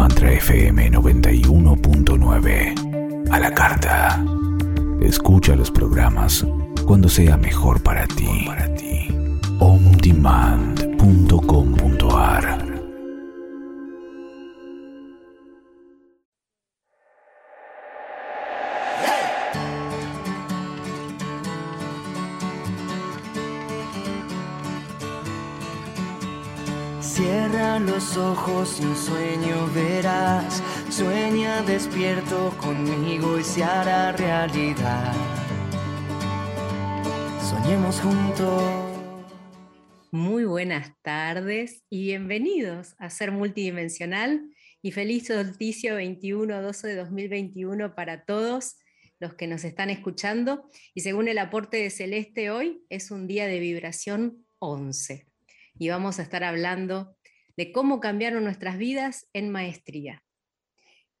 Mantra FM 91.9. A la carta. Escucha los programas cuando sea mejor para ti. ondemand.com.ar ojos un sueño verás. Sueña despierto conmigo y se hará realidad. Soñemos juntos. Muy buenas tardes y bienvenidos a Ser Multidimensional y feliz solsticio 21-12 de 2021 para todos los que nos están escuchando. Y según el aporte de Celeste hoy, es un día de vibración 11 y vamos a estar hablando de cómo cambiaron nuestras vidas en maestría.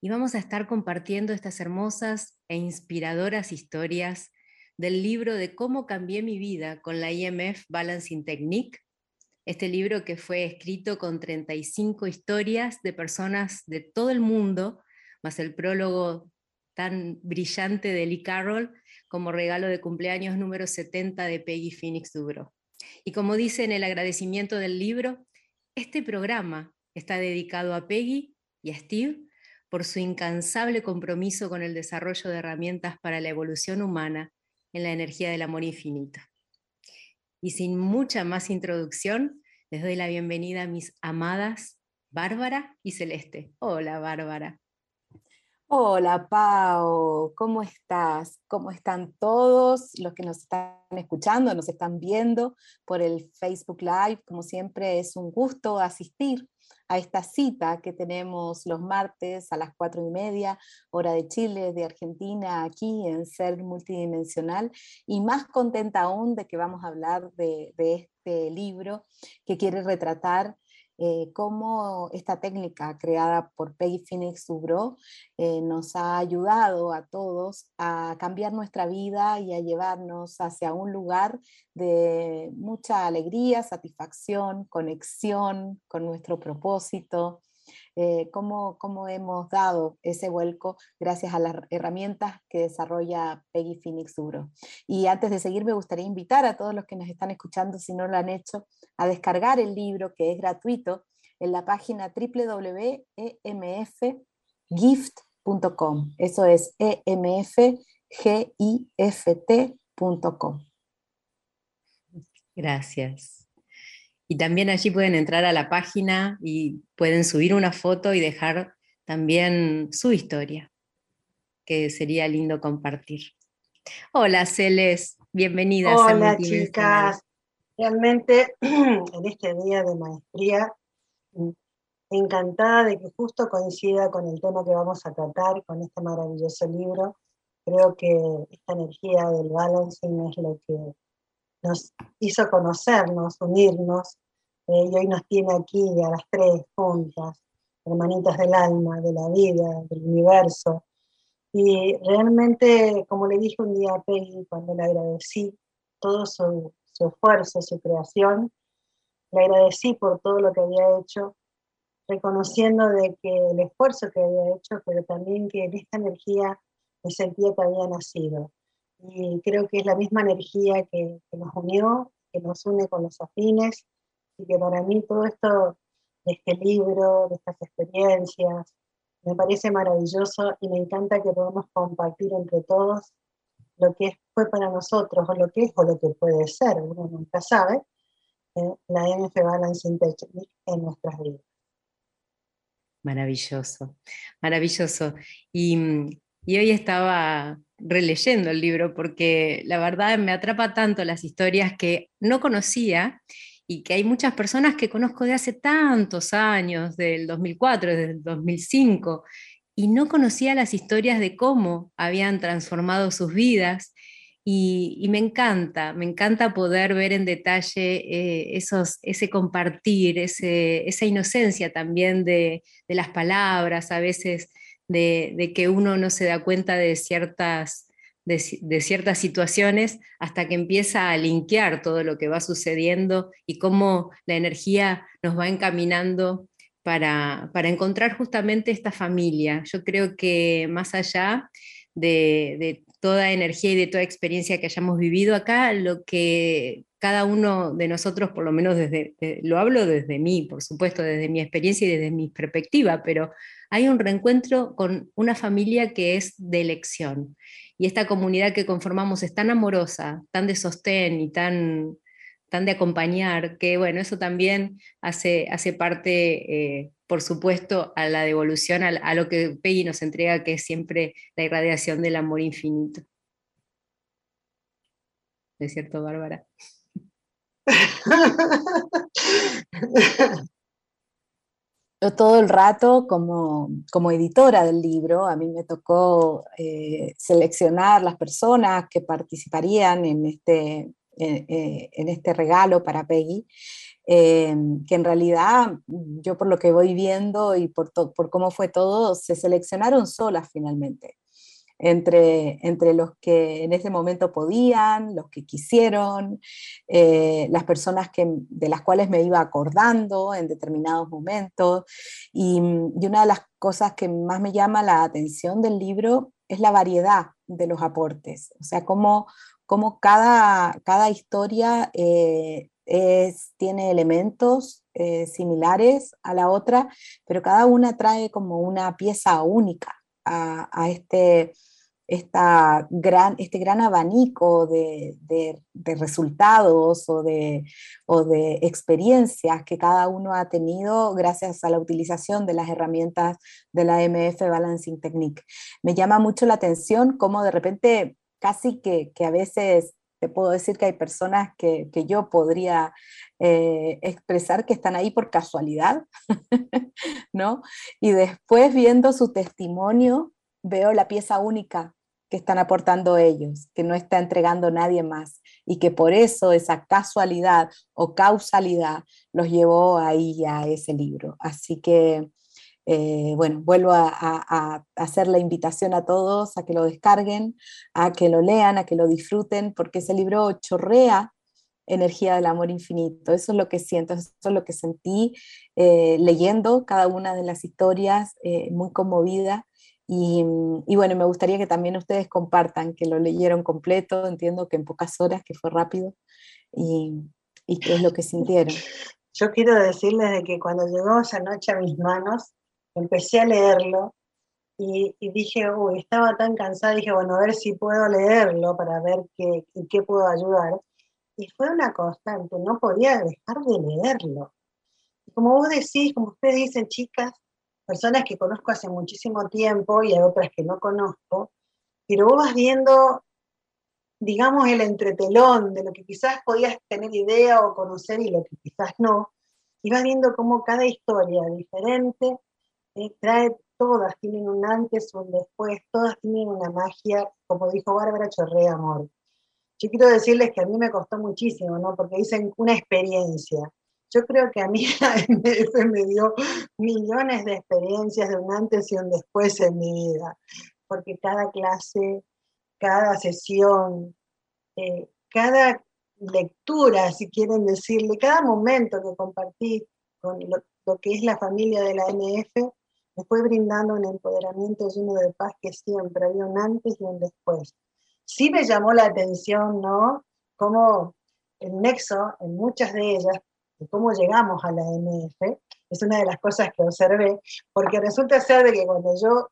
Y vamos a estar compartiendo estas hermosas e inspiradoras historias del libro de cómo cambié mi vida con la IMF Balancing Technique, este libro que fue escrito con 35 historias de personas de todo el mundo, más el prólogo tan brillante de Lee Carroll como regalo de cumpleaños número 70 de Peggy Phoenix Dubro. Y como dice en el agradecimiento del libro, este programa está dedicado a Peggy y a Steve por su incansable compromiso con el desarrollo de herramientas para la evolución humana en la energía del amor infinito. Y sin mucha más introducción, les doy la bienvenida a mis amadas Bárbara y Celeste. Hola Bárbara. Hola Pau, ¿cómo estás? ¿Cómo están todos los que nos están escuchando, nos están viendo por el Facebook Live? Como siempre es un gusto asistir a esta cita que tenemos los martes a las cuatro y media, hora de Chile, de Argentina, aquí en Ser Multidimensional. Y más contenta aún de que vamos a hablar de, de este libro que quiere retratar eh, cómo esta técnica creada por Peggy Phoenix Subro eh, nos ha ayudado a todos a cambiar nuestra vida y a llevarnos hacia un lugar de mucha alegría, satisfacción, conexión con nuestro propósito, eh, cómo, hemos dado ese vuelco gracias a las herramientas que desarrolla Peggy Phoenix Duro. Y antes de seguir, me gustaría invitar a todos los que nos están escuchando, si no lo han hecho, a descargar el libro que es gratuito en la página www.emfgift.com. Eso es emfgift.com. Gracias. Y también allí pueden entrar a la página y pueden subir una foto y dejar también su historia, que sería lindo compartir. Hola, Celes, bienvenidas. Hola, chicas. Realmente en este día de maestría, encantada de que justo coincida con el tema que vamos a tratar, con este maravilloso libro. Creo que esta energía del balancing es lo que nos hizo conocernos, unirnos, eh, y hoy nos tiene aquí a las tres juntas, hermanitas del alma, de la vida, del universo. Y realmente, como le dije un día a Peggy cuando le agradecí todo su, su esfuerzo, su creación, le agradecí por todo lo que había hecho, reconociendo de que el esfuerzo que había hecho, pero también que en esta energía me sentía que había nacido. Y creo que es la misma energía que, que nos unió, que nos une con los afines, y que para mí todo esto de este libro, de estas experiencias, me parece maravilloso y me encanta que podamos compartir entre todos lo que fue para nosotros, o lo que es, o lo que puede ser, uno nunca sabe, eh, la NF Balancing Technique en nuestras vidas. Maravilloso, maravilloso. Y, y hoy estaba releyendo el libro porque la verdad me atrapa tanto las historias que no conocía y que hay muchas personas que conozco de hace tantos años, del 2004, desde el 2005, y no conocía las historias de cómo habían transformado sus vidas. Y, me encanta, me encanta poder ver en detalle eh, esos, ese compartir, ese, esa inocencia también de, de, las palabras, a veces de, que uno no se da cuenta de ciertas de, ciertas situaciones hasta que empieza a linkear todo lo que va sucediendo y cómo la energía nos va encaminando para, encontrar justamente esta familia. Yo creo que más allá de, toda energía y de toda experiencia que hayamos vivido acá, lo que cada uno de nosotros, por lo menos desde, lo hablo desde mí, por supuesto, desde mi experiencia y desde mi perspectiva, pero hay un reencuentro con una familia que es de elección. Y esta comunidad que conformamos es tan amorosa, tan de sostén y tan, tan de acompañar, que bueno, eso también hace, hace parte, eh, por supuesto, a la devolución, a, lo que Peggy nos entrega, que es siempre la irradiación del amor infinito. ¿Es cierto, Bárbara? Yo todo el rato como, como, editora del libro, a mí me tocó eh, seleccionar las personas que participarían en este, en este regalo para Peggy, eh, que en realidad yo por lo que voy viendo y por, por cómo fue todo, se seleccionaron solas finalmente. Entre, entre, los que en ese momento podían, los que quisieron, eh, las personas que, de las cuales me iba acordando en determinados momentos. Y, y, una de las cosas que más me llama la atención del libro es la variedad de los aportes, o sea, cómo, cómo cada, cada historia eh, tiene elementos eh, similares a la otra, pero cada una trae como una pieza única a, este, esta gran, este gran abanico de, resultados o de, o de, experiencias que cada uno ha tenido gracias a la utilización de las herramientas de la MF Balancing Technique. Me llama mucho la atención cómo de repente casi que, a veces te puedo decir que hay personas que, yo podría eh, expresar que están ahí por casualidad, ¿no? Y después viendo su testimonio, veo la pieza única que están aportando ellos, que no está entregando nadie más y que por eso esa casualidad o causalidad los llevó ahí a ese libro. Así que eh, bueno, vuelvo a, hacer la invitación a todos a que lo descarguen, a que lo lean, a que lo disfruten, porque ese libro chorrea energía del amor infinito. Eso es lo que siento, eso es lo que sentí eh, leyendo cada una de las historias, eh, muy conmovida. Y, bueno, me gustaría que también ustedes compartan que lo leyeron completo, entiendo que en pocas horas, que fue rápido, y, y qué es lo que sintieron. Yo quiero decirles de que cuando llegó esa noche a mis manos, empecé a leerlo y, dije, uy, estaba tan cansada, dije, bueno, a ver si puedo leerlo para ver qué, qué puedo ayudar. Y fue una constante, no podía dejar de leerlo. Y como vos decís, como ustedes dicen, chicas, personas que conozco hace muchísimo tiempo y hay otras que no conozco, pero vos vas viendo, digamos, el entretelón de lo que quizás podías tener idea o conocer y lo que quizás no, y vas viendo cómo cada historia diferente trae todas, tienen un antes, un después, todas tienen una magia, como dijo Bárbara, chorrea amor. Yo quiero decirles que a mí me costó muchísimo, ¿no? Porque dicen una experiencia. Yo creo que a mí la me dio millones de experiencias de un antes y un después en mi vida, porque cada clase, cada sesión, eh, cada lectura, si quieren decirle, cada momento que compartí con lo, que es la familia de la NF, fue brindando un empoderamiento lleno de paz que siempre había un antes y un después. Sí me llamó la atención, ¿no? Cómo el nexo en muchas de ellas, de cómo llegamos a la MF, es una de las cosas que observé, porque resulta ser de que cuando yo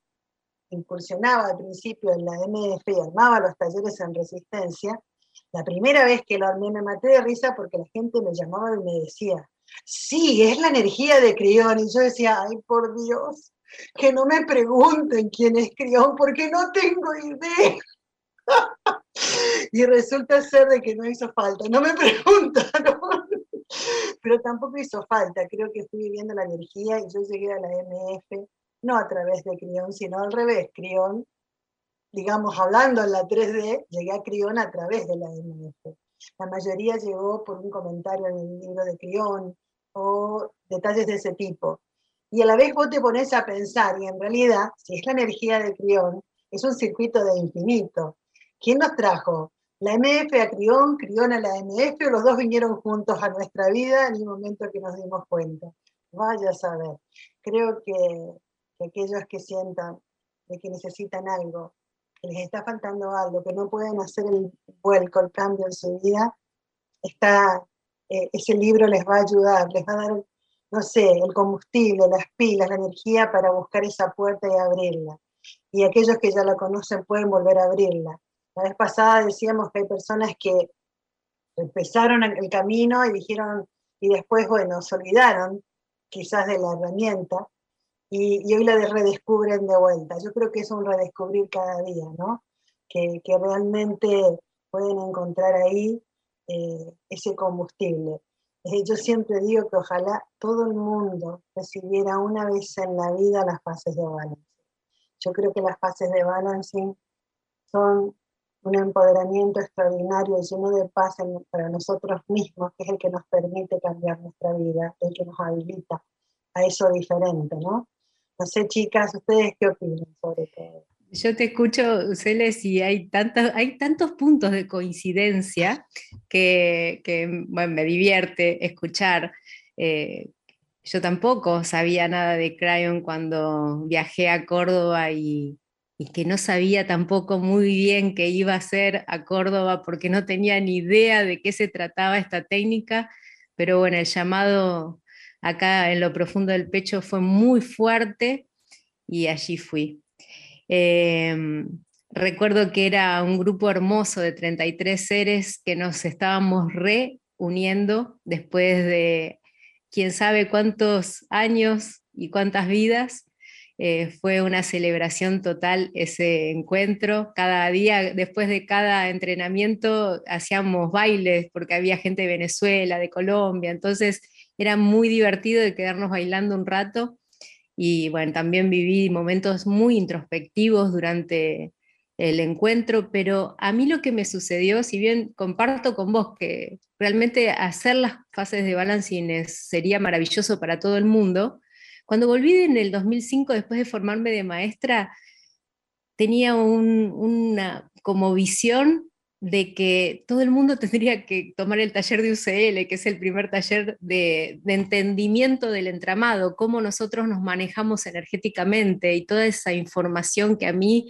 incursionaba al principio en la MF y armaba los talleres en resistencia, la primera vez que lo armé me maté de risa porque la gente me llamaba y me decía, sí, es la energía de Crión. Y yo decía, ay, por Dios, que no me pregunten quién es Crión, porque no tengo idea. y resulta ser de que no hizo falta, no me preguntaron, pero tampoco hizo falta, creo que estoy viviendo la energía y yo llegué a la MF, no a través de Crión, sino al revés, Crión, digamos, hablando en la 3D, llegué a Crión a través de la MF. La mayoría llegó por un comentario en el libro de Crión o detalles de ese tipo. Y a la vez vos te pones a pensar, y en realidad, si es la energía de Crión, es un circuito de infinito. ¿Quién nos trajo? ¿La MF a Crión, Crión a la MF o los dos vinieron juntos a nuestra vida en el momento que nos dimos cuenta? vaya a saber. Creo que, aquellos que sientan de que necesitan algo, que les está faltando algo, que no pueden hacer el vuelco, el cambio en su vida, está, eh, ese libro les va a ayudar, les va a dar, no sé, el combustible, las pilas, la energía para buscar esa puerta y abrirla. Y aquellos que ya la conocen pueden volver a abrirla. La vez pasada decíamos que hay personas que empezaron el camino y dijeron, y después, bueno, se olvidaron quizás de la herramienta y, hoy la redescubren de vuelta. Yo creo que es un redescubrir cada día, ¿no? Que, realmente pueden encontrar ahí eh, ese combustible. Eh, yo siempre digo que ojalá todo el mundo recibiera una vez en la vida las fases de balancing. Yo creo que las fases de balancing son un empoderamiento extraordinario lleno de paz para nosotros mismos, que es el que nos permite cambiar nuestra vida, el que nos habilita a eso diferente, ¿no? No sé, chicas, ¿ustedes qué opinan sobre todo? Yo te escucho, Celes, y hay, tantos, puntos de coincidencia que, me divierte escuchar. Eh, yo tampoco sabía nada de Crayon cuando viajé a Córdoba y, y que no sabía tampoco muy bien qué iba a hacer a Córdoba porque no tenía ni idea de qué se trataba esta técnica, pero bueno, el llamado acá en lo profundo del pecho fue muy fuerte y allí fui. Em, recuerdo que era un grupo hermoso de 33 seres que nos estábamos reuniendo después de quién sabe cuántos años y cuántas vidas eh, fue una celebración total ese encuentro. Cada día, después de cada entrenamiento, hacíamos bailes porque había gente de Venezuela, de Colombia, entonces era muy divertido de quedarnos bailando un rato. Y bueno, también viví momentos muy introspectivos durante el encuentro, pero a mí lo que me sucedió, si bien comparto con vos que realmente hacer las fases de balancing sería maravilloso para todo el mundo, cuando volví en el 2005, después de formarme de maestra, tenía una como visión de que todo el mundo tendría que tomar el taller de UCL, que es el primer taller de, entendimiento del entramado, cómo nosotros nos manejamos energéticamente y toda esa información que a mí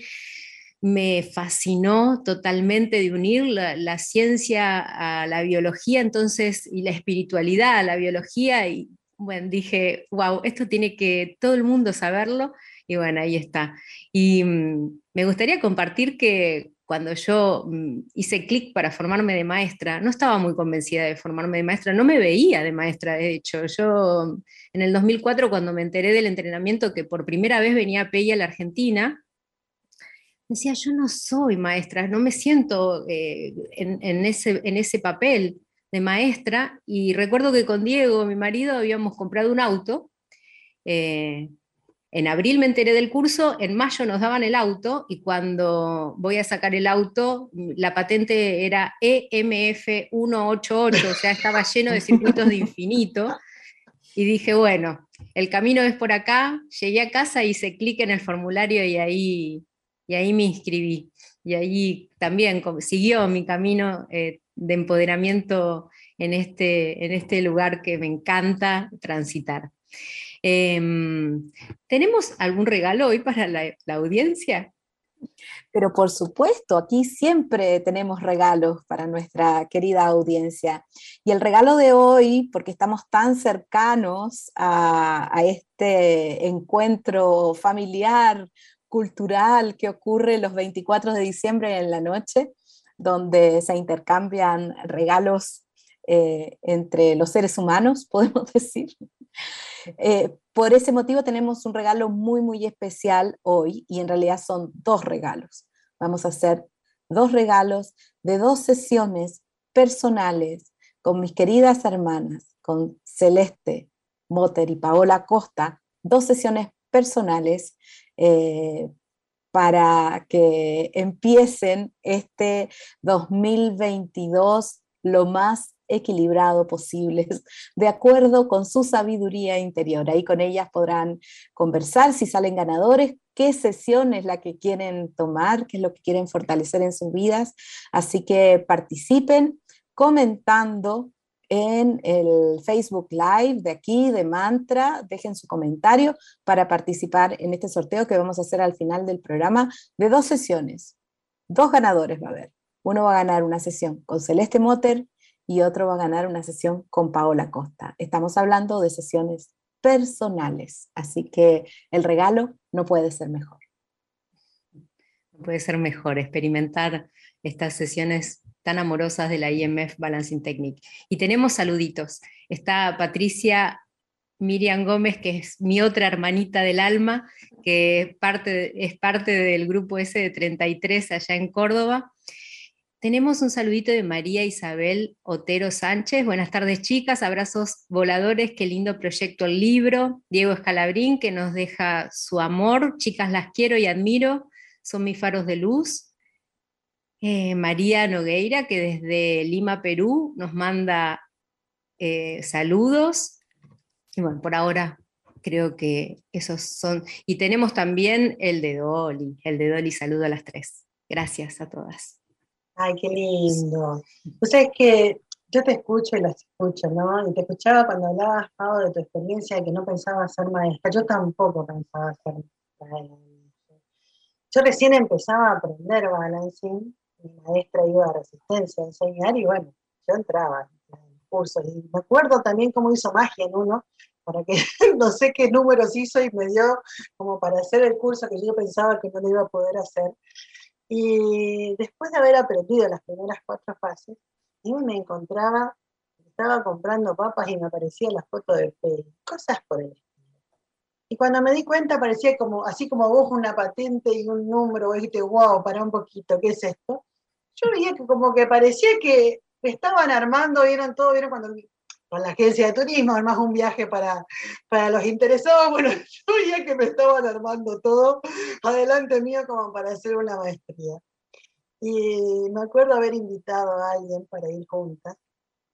me fascinó totalmente de unir la, la ciencia a la biología entonces y la espiritualidad a la biología y bueno, dije, wow, esto tiene que todo el mundo saberlo, y bueno, ahí está. Y mm, me gustaría compartir que cuando yo mm, hice clic para formarme de maestra, no estaba muy convencida de formarme de maestra, no me veía de maestra, de hecho. Yo en el 2004, cuando me enteré del entrenamiento que por primera vez venía a PEI a la Argentina, decía, yo no soy maestra, no me siento eh, en, ese, en ese papel de maestra y recuerdo que con Diego, mi marido, habíamos comprado un auto. Eh, en abril me enteré del curso, en mayo nos daban el auto y cuando voy a sacar el auto, la patente era EMF188, o sea, estaba lleno de circuitos de infinito. Y dije, bueno, el camino es por acá. Llegué a casa, hice clic en el formulario y ahí, y ahí me inscribí. Y ahí también siguió mi camino eh, de empoderamiento en este, en este lugar que me encanta transitar. Em, ¿Tenemos algún regalo hoy para la, audiencia? Pero por supuesto, aquí siempre tenemos regalos para nuestra querida audiencia. Y el regalo de hoy, porque estamos tan cercanos a, este encuentro familiar, cultural que ocurre los 24 de diciembre en la noche, donde se intercambian regalos eh, entre los seres humanos, podemos decir. Eh, por ese motivo tenemos un regalo muy, muy especial hoy y en realidad son dos regalos. Vamos a hacer dos regalos de dos sesiones personales con mis queridas hermanas, con Celeste Motter y Paola Costa, dos sesiones personales eh, para que empiecen este 2022 lo más equilibrado posible, de acuerdo con su sabiduría interior. Ahí con ellas podrán conversar si salen ganadores, qué sesión es la que quieren tomar, qué es lo que quieren fortalecer en sus vidas. Así que participen comentando en el Facebook Live de aquí, de Mantra. Dejen su comentario para participar en este sorteo que vamos a hacer al final del programa de dos sesiones. Dos ganadores va a haber. Uno va a ganar una sesión con Celeste Motter y otro va a ganar una sesión con Paola Costa. Estamos hablando de sesiones personales, así que el regalo no puede ser mejor. Puede ser mejor experimentar estas sesiones tan amorosas de la IMF Balancing Technique. Y tenemos saluditos. Está Patricia Miriam Gómez, que es mi otra hermanita del alma, que es parte, es parte del grupo S de 33 allá en Córdoba. Tenemos un saludito de María Isabel Otero Sánchez. Buenas tardes, chicas. Abrazos voladores. Qué lindo proyecto el libro. Diego Escalabrín, que nos deja su amor. Chicas, las quiero y admiro. Son mis faros de luz. Eh, María Nogueira, que desde Lima, Perú, nos manda eh, saludos. Y bueno, por ahora creo que esos son. Y tenemos también el de Dolly. El de Dolly, saludo a las tres. Gracias a todas. Ay, qué lindo. Tú sabes que yo te escucho y las escucho, ¿no? Y te escuchaba cuando hablabas, Pau, de tu experiencia de que no pensaba ser maestra. Yo tampoco pensaba ser maestra. Yo recién empezaba a aprender balancing, mi maestra iba a resistencia a enseñar y bueno, yo entraba en cursos. Y me acuerdo también cómo hizo magia en uno, para que no sé qué números hizo y me dio como para hacer el curso que yo pensaba que no lo iba a poder hacer. Y después de haber aprendido las primeras cuatro fases, yo me encontraba, estaba comprando papas y me aparecía la foto de peli, cosas por el estilo. Y cuando me di cuenta parecía como, así como vos una patente y un número, dijiste, wow, para un poquito, ¿qué es esto? Yo veía que como que parecía que estaban armando, vieron todo, vieron cuando con la agencia de turismo, además un viaje para, para los interesados. Bueno, yo veía que me estaban armando todo adelante mío como para hacer una maestría. Y me acuerdo haber invitado a alguien para ir juntas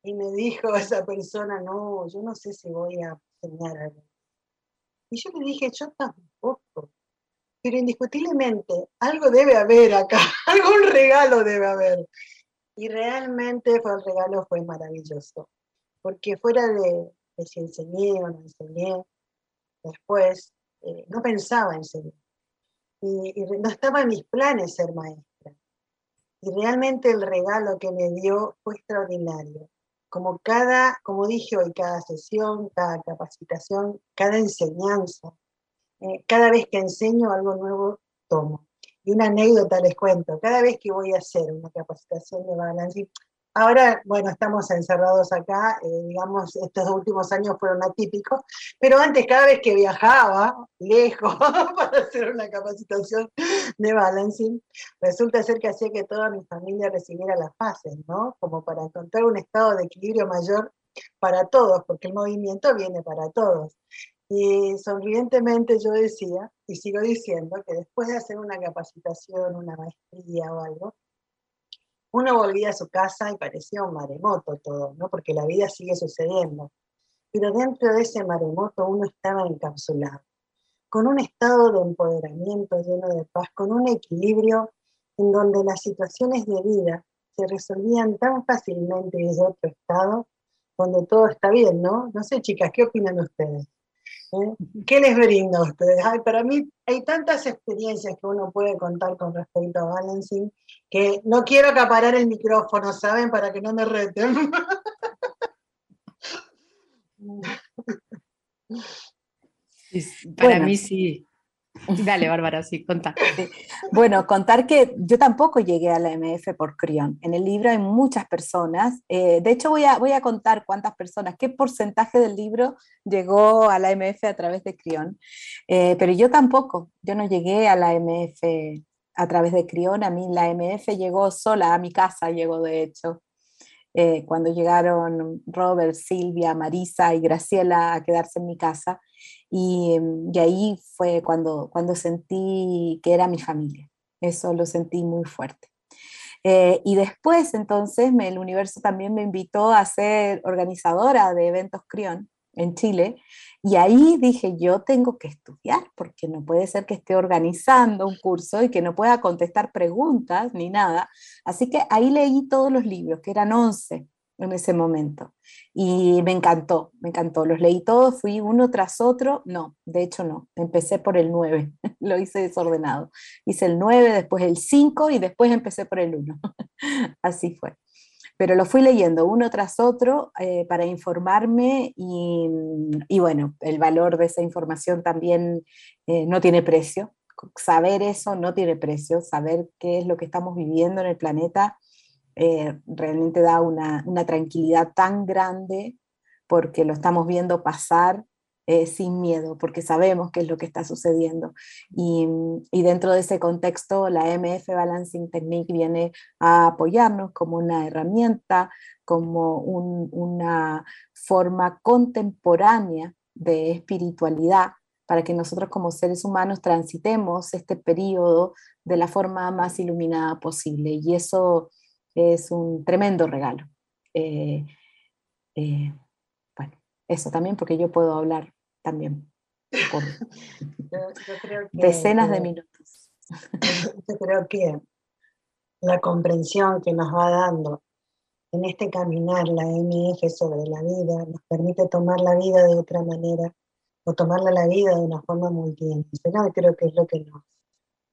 y me dijo esa persona, no, yo no sé si voy a enseñar algo. Y yo le dije, yo tampoco. Pero indiscutiblemente algo debe haber acá, algún regalo debe haber. Y realmente fue el regalo fue maravilloso porque fuera de, si enseñé o no enseñé, después eh, no pensaba enseñar. Y, y, no estaba en mis planes ser maestra. Y realmente el regalo que me dio fue extraordinario. Como cada, como dije hoy, cada sesión, cada capacitación, cada enseñanza, eh, cada vez que enseño algo nuevo, tomo. Y una anécdota les cuento, cada vez que voy a hacer una capacitación de balance, Ahora, bueno, estamos encerrados acá, eh, digamos, estos últimos años fueron atípicos, pero antes cada vez que viajaba lejos para hacer una capacitación de balancing, resulta ser que hacía que toda mi familia recibiera las fases, ¿no? Como para encontrar un estado de equilibrio mayor para todos, porque el movimiento viene para todos. Y sonrientemente yo decía, y sigo diciendo, que después de hacer una capacitación, una maestría o algo, uno volvía a su casa y parecía un maremoto todo, ¿no? Porque la vida sigue sucediendo. Pero dentro de ese maremoto uno estaba encapsulado, con un estado de empoderamiento lleno de paz, con un equilibrio en donde las situaciones de vida se resolvían tan fácilmente desde otro estado, donde todo está bien, ¿no? No sé, chicas, ¿qué opinan ustedes? ¿Eh? ¿Qué les brinda a ustedes? para mí hay tantas experiencias que uno puede contar con respecto a balancing que no quiero acaparar el micrófono, ¿saben? Para que no me reten. para mí sí. Dale, Bárbara, sí, contá. Bueno, contar que yo tampoco llegué a la MF por Crión. En el libro hay muchas personas. Eh, de hecho, voy a, voy a contar cuántas personas, qué porcentaje del libro llegó a la MF a través de Crión. Eh, pero yo tampoco, yo no llegué a la MF a través de Crión. A mí la MF llegó sola, a mi casa llegó de hecho. Eh, cuando llegaron Robert, Silvia, Marisa y Graciela a quedarse en mi casa. Y, y, ahí fue cuando, cuando sentí que era mi familia. Eso lo sentí muy fuerte. Eh, y después, entonces, el universo también me invitó a ser organizadora de eventos Crión en Chile. Y ahí dije, yo tengo que estudiar, porque no puede ser que esté organizando un curso y que no pueda contestar preguntas ni nada. Así que ahí leí todos los libros, que eran 11. en ese momento. Y me encantó, me encantó. Los leí todos, fui uno tras otro. No, de hecho no. Empecé por el 9, lo hice desordenado. Hice el 9, después el 5 y después empecé por el 1. Así fue. Pero lo fui leyendo uno tras otro eh, para informarme y, bueno, el valor de esa información también eh, no tiene precio. Saber eso no tiene precio, saber qué es lo que estamos viviendo en el planeta eh, realmente da una, una, tranquilidad tan grande porque lo estamos viendo pasar eh, sin miedo, porque sabemos qué es lo que está sucediendo. Y, y, dentro de ese contexto, la MF Balancing Technique viene a apoyarnos como una herramienta, como un, una forma contemporánea de espiritualidad para que nosotros como seres humanos transitemos este periodo de la forma más iluminada posible. Y eso es un tremendo regalo. Eh, eh, bueno, eso también porque yo puedo hablar también por decenas de minutos. Yo creo que la comprensión que nos va dando en este caminar la MF sobre la vida nos permite tomar la vida de otra manera o tomarla la vida de una forma multidimensional. Creo que es lo que nos,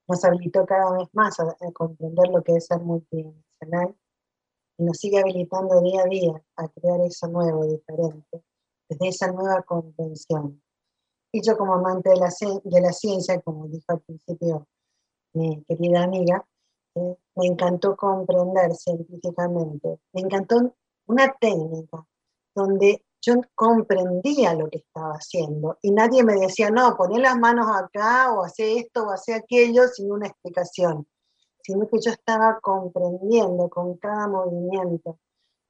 nos habilitó cada vez más a, comprender lo que es ser multidimensional y nos sigue habilitando día a día a crear eso nuevo, diferente, desde esa nueva comprensión. Y yo como amante de la, de la ciencia, como dijo al principio mi querida amiga, eh, me encantó comprender científicamente, me encantó una técnica donde yo comprendía lo que estaba haciendo y nadie me decía, no, poné las manos acá o hace esto o hace aquello sin una explicación, sino que yo estaba comprendiendo con cada movimiento,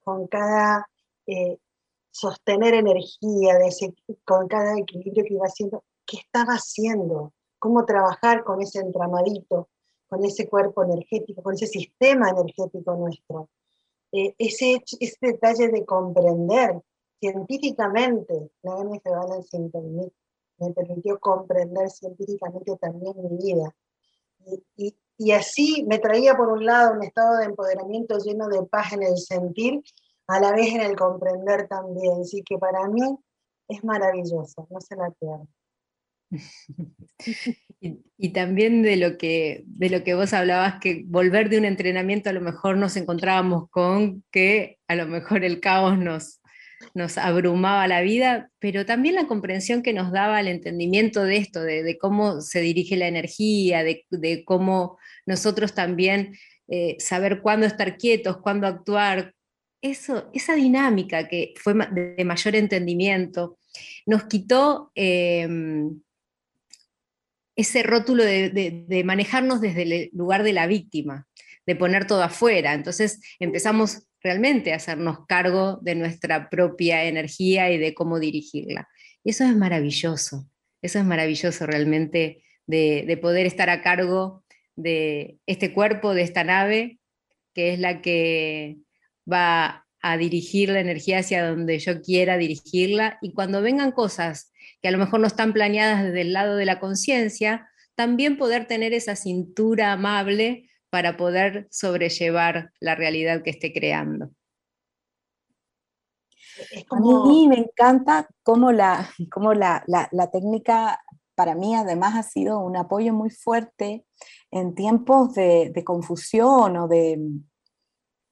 con cada eh, sostener energía, de ese, con cada equilibrio que iba haciendo, qué estaba haciendo, cómo trabajar con ese entramadito, con ese cuerpo energético, con ese sistema energético nuestro. Eh, ese, ese detalle de comprender científicamente, la MF Balancing Technique me permitió comprender científicamente también mi vida. Y, y, así me traía por un lado un estado de empoderamiento lleno de paz en el sentir, a la vez en el comprender también. Así que para mí es maravilloso, no se la pierdan. y, también de lo, que, de lo que vos hablabas, que volver de un entrenamiento a lo mejor nos encontrábamos con que a lo mejor el caos nos, nos abrumaba la vida, pero también la comprensión que nos daba el entendimiento de esto, de, cómo se dirige la energía, de, cómo nosotros también eh, saber cuándo estar quietos, cuándo actuar. Eso, esa dinámica que fue de, mayor entendimiento, nos quitó em, ese rótulo de, manejarnos desde el lugar de la víctima, de poner todo afuera. Entonces empezamos realmente hacernos cargo de nuestra propia energía y de cómo dirigirla. Y eso es maravilloso, eso es maravilloso realmente de, poder estar a cargo de este cuerpo, de esta nave, que es la que va a dirigir la energía hacia donde yo quiera dirigirla. Y cuando vengan cosas que a lo mejor no están planeadas desde el lado de la conciencia, también poder tener esa cintura amable para poder sobrellevar la realidad que esté creando. A mí me encanta cómo, la, la, técnica para mí además ha sido un apoyo muy fuerte en tiempos de confusión o de,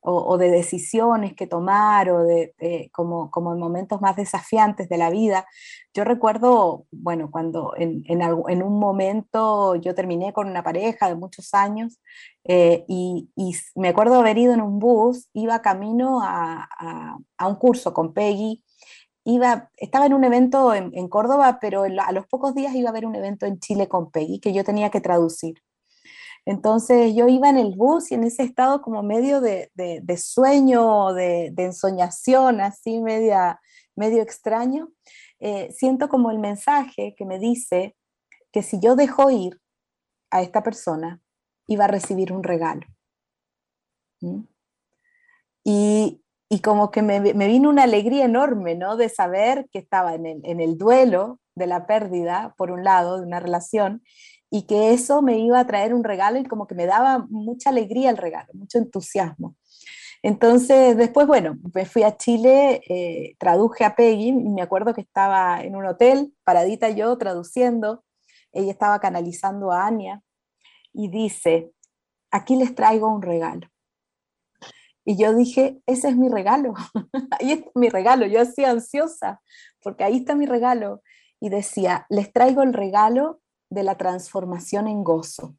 o, de decisiones que tomar o de, como, como, en momentos más desafiantes de la vida. Yo recuerdo, bueno, cuando en, en, un momento yo terminé con una pareja de muchos años eh, y, y, me acuerdo haber ido en un bus, iba camino a, a, un curso con Peggy. Iba, estaba en un evento en, en Córdoba, pero a los pocos días iba a haber un evento en Chile con Peggy que yo tenía que traducir. Entonces yo iba en el bus y en ese estado como medio de, de, sueño, de, de, ensoñación, así media, medio extraño, eh, siento como el mensaje que me dice que si yo dejo ir a esta persona, iba a recibir un regalo. Y, y, como que me, me, vino una alegría enorme, ¿no? De saber que estaba en el, en el duelo de la pérdida, por un lado, de una relación, y que eso me iba a traer un regalo y como que me daba mucha alegría el regalo, mucho entusiasmo. Entonces, después, bueno, me fui a Chile, eh, traduje a Peggy, me acuerdo que estaba en un hotel, paradita yo, traduciendo, ella estaba canalizando a Ania, y dice, aquí les traigo un regalo. Y yo dije, ese es mi regalo, ahí está mi regalo, yo así ansiosa, porque ahí está mi regalo. Y decía, les traigo el regalo de la transformación en gozo.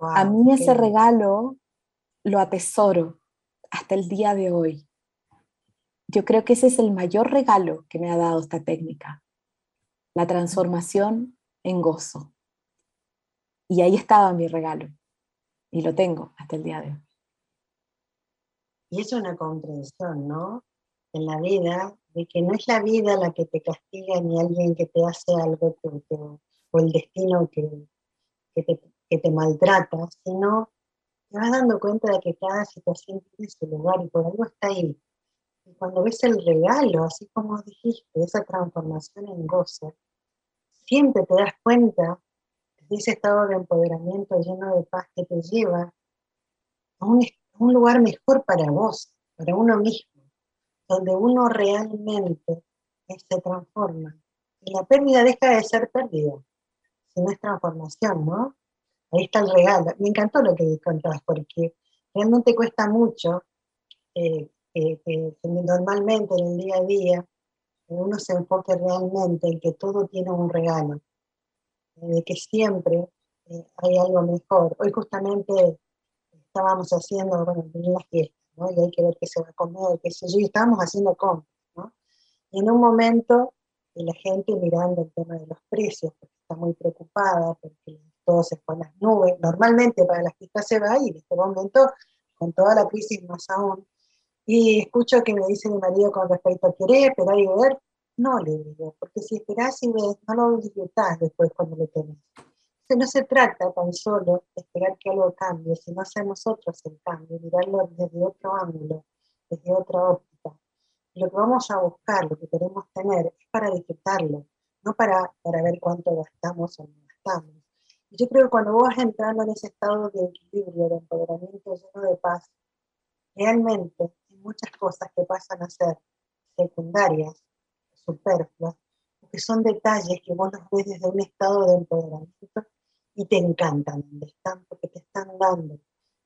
a mí ese regalo lo atesoro hasta el día de hoy. Yo creo que ese es el mayor regalo que me ha dado esta técnica, la transformación en gozo. Y ahí estaba mi regalo, y lo tengo hasta el día de hoy. Y es una comprensión, ¿no? En la vida, de que no es la vida la que te castiga ni alguien que te hace algo o el destino que, te, maltrata, sino te vas dando cuenta de que cada situación tiene su lugar y por algo está ahí. Y cuando ves el regalo, así como dijiste, esa transformación en gozo, siempre te das cuenta de ese estado de empoderamiento lleno de paz que te lleva a un lugar mejor para vos, para uno mismo, donde uno realmente se transforma. Y la pérdida deja de ser pérdida, sino es transformación, ¿no? Ahí está el regalo. Me encantó lo que contabas, porque realmente cuesta mucho eh, normalmente en el día a día uno se enfoque realmente en que todo tiene un regalo, de que siempre eh, hay algo mejor. Hoy justamente estábamos haciendo, bueno, en la fiesta, Y hay que ver qué se va a comer, qué sé yo, y estábamos haciendo compras, en un momento la gente mirando el tema de los precios, porque está muy preocupada, porque todo se fue a las nubes. Normalmente para las fiestas se va y en este momento, con toda la crisis más aún. Y escucho que me dice mi marido con respecto a querer esperar y ver. No le digo, porque si esperás y ves, no lo disfrutás después cuando lo tenés. No se trata tan solo de esperar que algo cambie, sino hacer nosotros el cambio, mirarlo desde otro ángulo, desde otra óptica. lo que vamos a buscar, lo que queremos tener, es para disfrutarlo, no para, para ver cuánto gastamos o no gastamos yo creo que cuando vos entrando en ese estado de equilibrio, de empoderamiento lleno de paz, realmente hay muchas cosas que pasan a ser secundarias, superfluas, porque son detalles que vos los ves desde un estado de empoderamiento y te encantan donde están, porque te están dando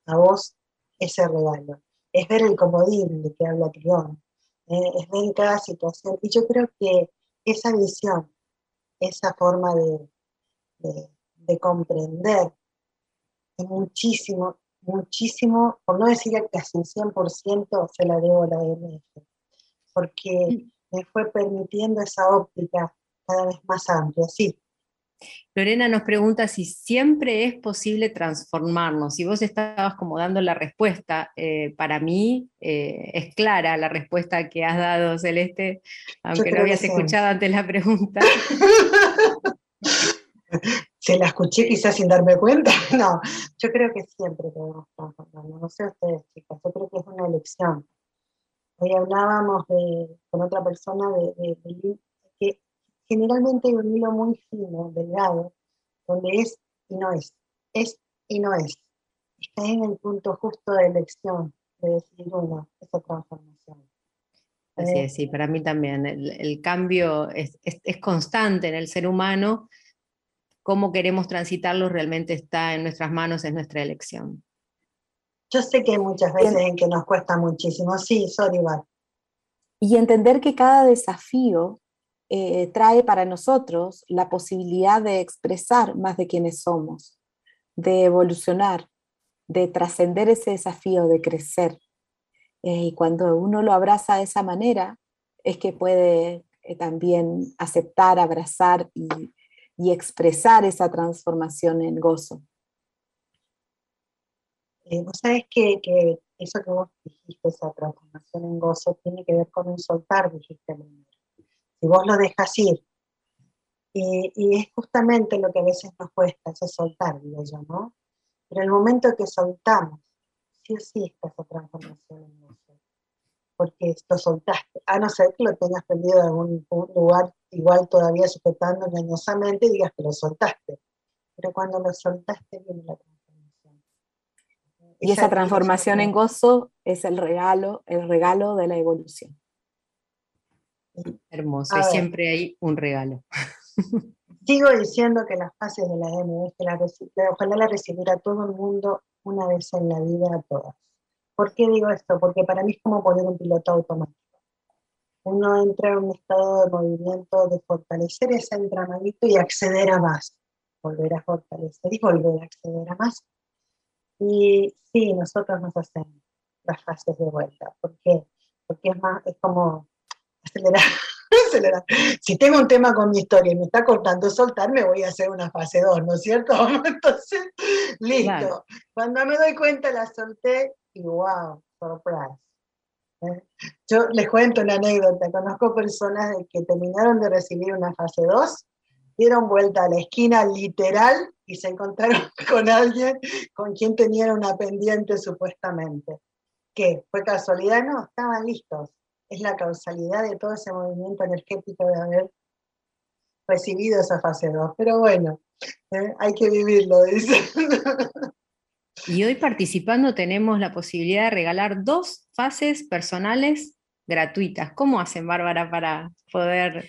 a vos ese regalo. Es ver el comodín de que habla Crión, eh, es ver cada situación. Y yo creo que esa visión, esa forma de de comprender muchísimo, muchísimo, por no decir casi un 100%, se la debo a la OMS, porque me fue permitiendo esa óptica cada vez más amplia, sí. Lorena nos pregunta si siempre es posible transformarnos. Si vos estabas como dando la respuesta, eh, para mí eh, es clara la respuesta que has dado, Celeste, aunque no habías escuchado antes la pregunta. se la escuché quizás sin darme cuenta. No, yo creo que siempre podemos transformarnos. No sé ustedes, chicas, yo creo que es una elección. Hoy hablábamos con otra persona de, que generalmente hay un hilo muy fino, delgado, donde es y no es, es y no es. Está en el punto justo de elección, de decir uno, esa transformación. Así es, sí, para mí también. El, cambio es, es constante en el ser humano cómo queremos transitarlo realmente está en nuestras manos, es nuestra elección. Yo sé que hay muchas veces en que nos cuesta muchísimo, sí, sorry, igual. Y entender que cada desafío eh, trae para nosotros la posibilidad de expresar más de quienes somos, de evolucionar, de trascender ese desafío, de crecer. Eh, y cuando uno lo abraza de esa manera, es que puede eh, también aceptar, abrazar y, expresar esa transformación en gozo. Eh, vos sabés que, que, eso que vos dijiste, esa transformación en gozo, tiene que ver con un soltar, dijiste primero. Si vos lo dejas ir, y, y, es justamente lo que a veces nos cuesta, ese soltar, digo yo, ¿no? Pero el momento que soltamos, sí o sí está esa transformación en gozo porque lo soltaste, a no ser que lo tengas perdido en algún lugar igual todavía sujetando engañosamente y digas que lo soltaste. Pero cuando lo soltaste viene la transformación. Y esa, transformación en gozo es el regalo, el regalo de la evolución. Hermoso, y siempre hay un regalo. Sigo diciendo que las fases de la M, que la, ojalá la recibiera todo el mundo una vez en la vida a todas. ¿Por qué digo esto? Porque para mí es como poner un piloto automático. Uno entra en un estado de movimiento de fortalecer ese entramadito y acceder a más. Volver a fortalecer y volver a acceder a más. Y sí, nosotros nos hacemos las fases de vuelta. ¿Por qué? Porque es más, es como acelerar, acelerar. Si tengo un tema con mi historia y me está cortando soltar, me voy a hacer una fase 2, ¿no es cierto? Entonces, listo. Cuando me doy cuenta la solté y wow, surprise. ¿Eh? Yo les cuento una anécdota, conozco personas que terminaron de recibir una fase 2, dieron vuelta a la esquina literal y se encontraron con alguien con quien tenían una pendiente supuestamente. ¿Qué? ¿Fue casualidad? No, estaban listos. Es la causalidad de todo ese movimiento energético de haber recibido esa fase 2. Pero bueno, ¿eh? hay que vivirlo, dice. Y hoy participando tenemos la posibilidad de regalar dos fases personales gratuitas. ¿Cómo hacen, Bárbara, para poder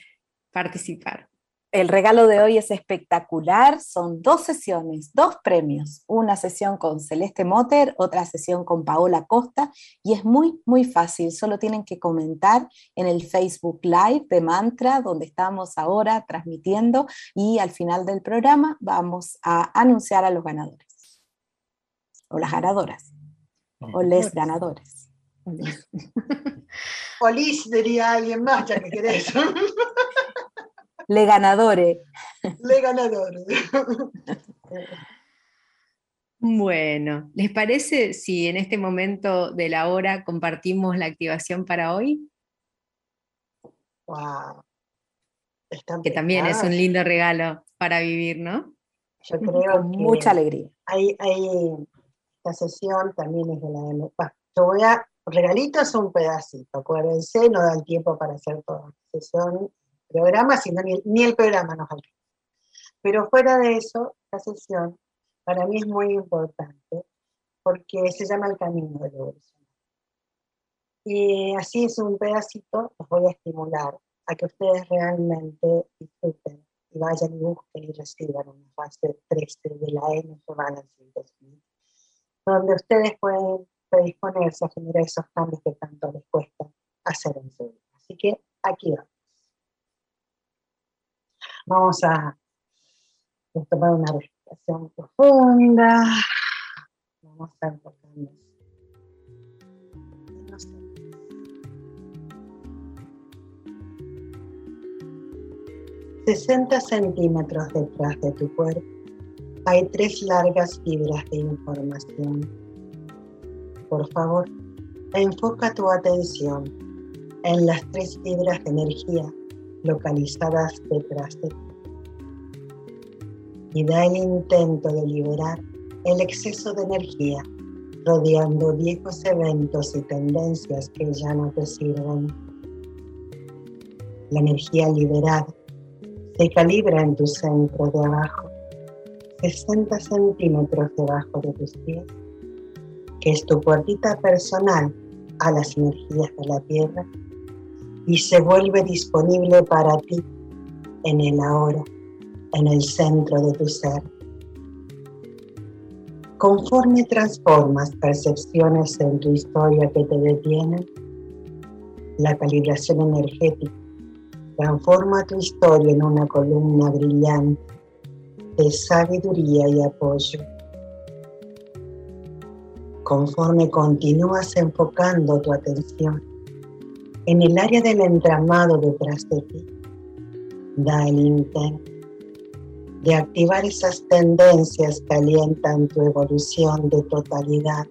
participar? El regalo de hoy es espectacular, son dos sesiones, dos premios, una sesión con Celeste Motter, otra sesión con Paola Costa, y es muy, muy fácil, solo tienen que comentar en el Facebook Live de Mantra, donde estamos ahora transmitiendo, y al final del programa vamos a anunciar a los ganadores. O las ganadoras, o les ganadores. O Liz diría alguien más, ya que querés. Le ganadores. Le ganadores. Bueno, ¿les parece si en este momento de la hora compartimos la activación para hoy? Wow. que también es un lindo regalo para vivir, ¿no? Yo creo Con mucha alegría. Hay, hay esta sesión también es de la M. yo voy a, regalitos un pedacito, acuérdense, no da el tiempo para hacer toda la sesión, programa, sino ni, el programa nos alcanza. Pero fuera de eso, la sesión para mí es muy importante porque se llama el camino de evolución. Y así es un pedacito, los voy a estimular a que ustedes realmente disfruten y vayan y busquen y reciban una fase 13 de la Balancing donde ustedes pueden predisponerse a generar esos cambios que tanto les cuesta hacer en su vida. Así que aquí vamos. Vamos a tomar una respiración profunda. Vamos a enfocarnos 60 centímetros detrás de tu cuerpo hay tres largas fibras de información. Por favor, enfoca tu atención en las tres fibras de energía localizadas detrás de ti. Y da el intento de liberar el exceso de energía rodeando viejos eventos y tendencias que ya no te sirven. La energía liberada se calibra en tu centro de abajo 60 centímetros debajo de tus pies, que es tu puertita personal a las energías de la Tierra y se vuelve disponible para ti en el ahora, en el centro de tu ser. Conforme transformas percepciones en tu historia que te detienen, la calibración energética transforma tu historia en una columna brillante de sabiduría y apoyo. Conforme continúas enfocando tu atención en el área del entramado detrás de ti, da el intento de activar esas tendencias que alientan tu evolución de totalidad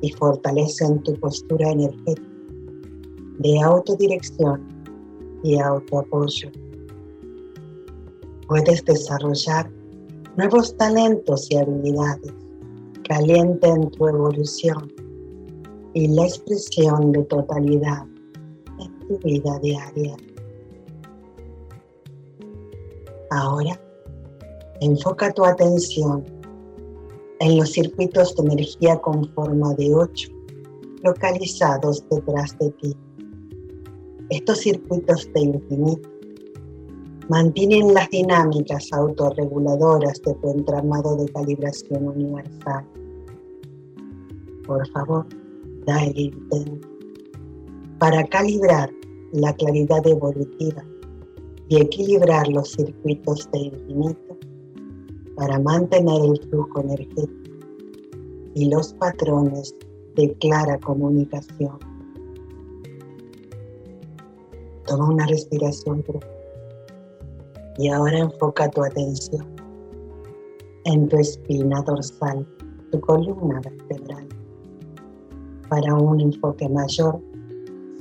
y fortalecen tu postura energética de autodirección y autoapoyo. Puedes desarrollar nuevos talentos y habilidades que alienten tu evolución y la expresión de totalidad en tu vida diaria. Ahora, enfoca tu atención en los circuitos de energía con forma de 8 localizados detrás de ti. Estos circuitos de infinito mantienen las dinámicas autorreguladoras de tu entramado de calibración universal. Por favor, da intento para calibrar la claridad evolutiva y equilibrar los circuitos de infinito para mantener el flujo energético y los patrones de clara comunicación. Toma una respiración profunda y ahora enfoca tu atención en tu espina dorsal, tu columna vertebral. Para un enfoque mayor,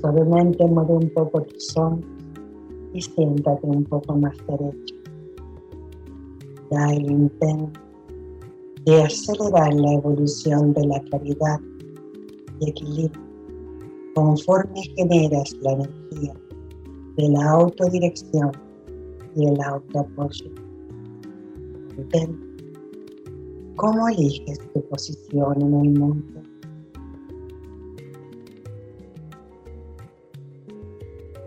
suavemente mueve un poco tu son y siéntate un poco más derecho. Da el intento de acelerar la evolución de la claridad y equilibrio conforme generas la energía de la autodirección y el autoapoyo. ¿Cómo eliges tu posición en el mundo?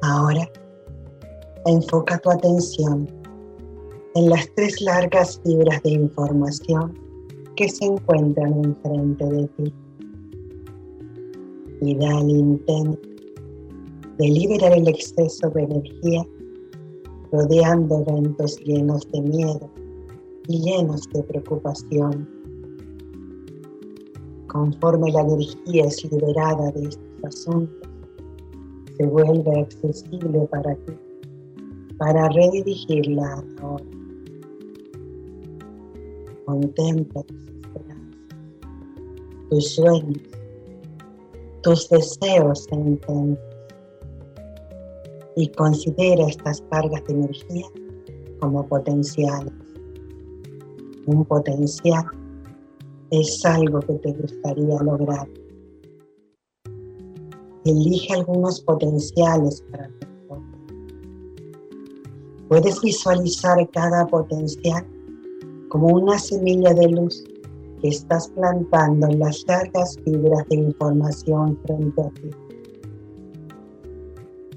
Ahora, enfoca tu atención en las tres largas fibras de información que se encuentran enfrente de ti y da el intento de liberar el exceso de energía rodeando eventos llenos de miedo y llenos de preocupación. Conforme la energía es liberada de estos asuntos, se vuelve accesible para ti, para redirigirla ahora. Contempla tus esperanzas, tus sueños, tus deseos intentos y considera estas cargas de energía como potenciales. Un potencial es algo que te gustaría lograr. Elige algunos potenciales para tu Puedes visualizar cada potencial como una semilla de luz que estás plantando en las largas fibras de información frente a ti.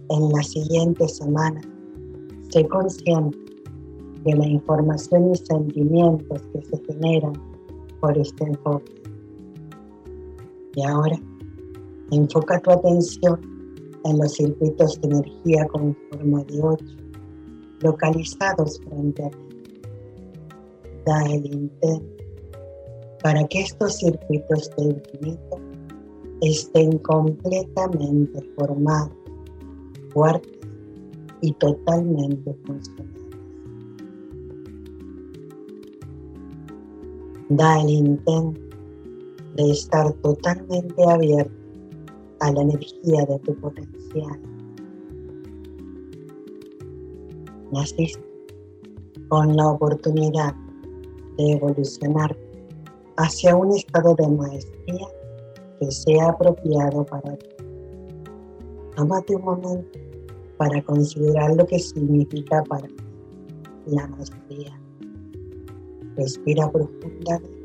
En la siguiente semana, sé consciente de la información y sentimientos que se generan por este enfoque. Y ahora, enfoca tu atención en los circuitos de energía con forma de 8, localizados frente a ti. Da el intento para que estos circuitos de infinito estén completamente formados, fuertes y totalmente funcionales. Da el intento de estar totalmente abierto a la energía de tu potencial. Naciste con la oportunidad de evolucionar hacia un estado de maestría que sea apropiado para ti. Tómate un momento para considerar lo que significa para ti la maestría. Respira profundamente.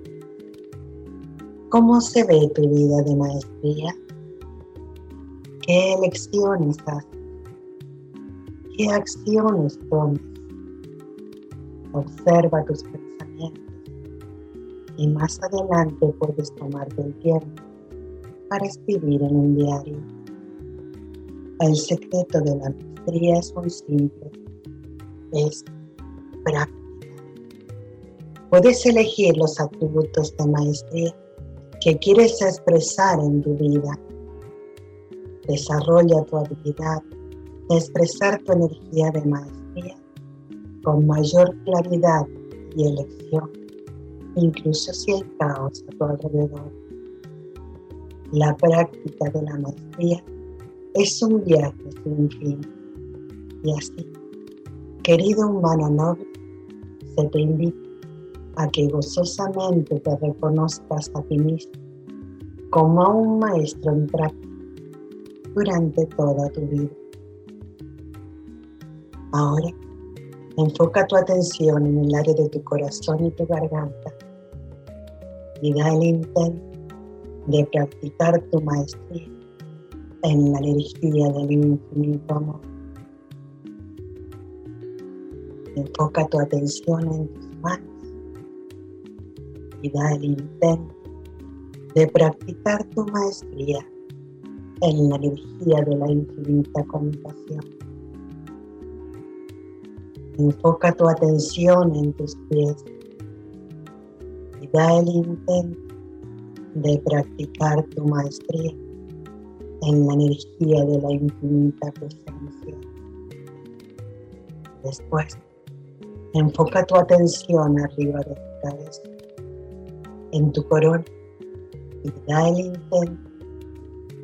¿Cómo se ve tu vida de maestría? ¿Qué elecciones haces? ¿Qué acciones tomas? Observa tus pensamientos y más adelante puedes tomarte el tiempo para escribir en un diario. El secreto de la maestría es muy simple, es práctica. Puedes elegir los atributos de maestría que quieres expresar en tu vida. Desarrolla tu habilidad de expresar tu energía de maestría con mayor claridad y elección incluso si hay caos a tu alrededor. La práctica de la maestría es un viaje sin fin. Y así, querido humano noble, se te invita a que gozosamente te reconozcas a ti mismo como un maestro en práctica durante toda tu vida. Ahora, enfoca tu atención en el área de tu corazón y tu garganta y da el intento de practicar tu maestría en la energía del infinito amor. Enfoca tu atención en tus manos y da el intento de practicar tu maestría en la energía de la infinita compasión. Enfoca tu atención en tus pies y da el intento de practicar tu maestría en la energía de la infinita presencia. Después, enfoca tu atención arriba de tu cabeza, en tu corona, y da el intento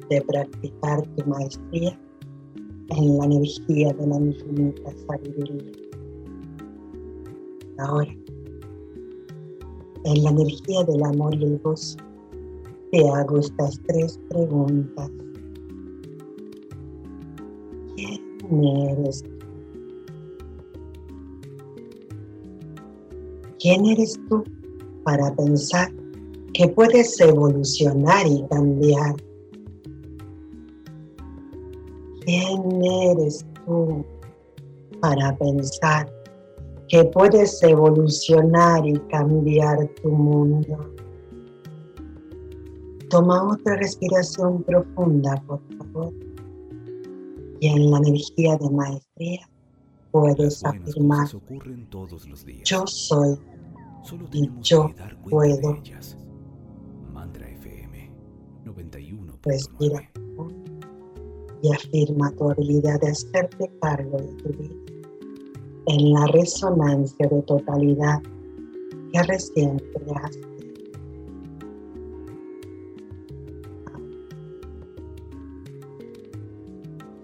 de practicar tu maestría en la energía de la infinita sabiduría. Ahora, en la energía del amor y el gozo, te hago estas tres preguntas. ¿Quién eres tú? ¿Quién eres tú para pensar que puedes evolucionar y cambiar? ¿Quién eres tú para pensar que puedes evolucionar y cambiar tu mundo? Toma otra respiración profunda, por favor. Y en la energía de maestría puedes afirmar, yo soy y yo puedo. Mantra FM 91. Respira y afirma tu habilidad de hacerte cargo de tu vida en la resonancia de totalidad que recién creaste.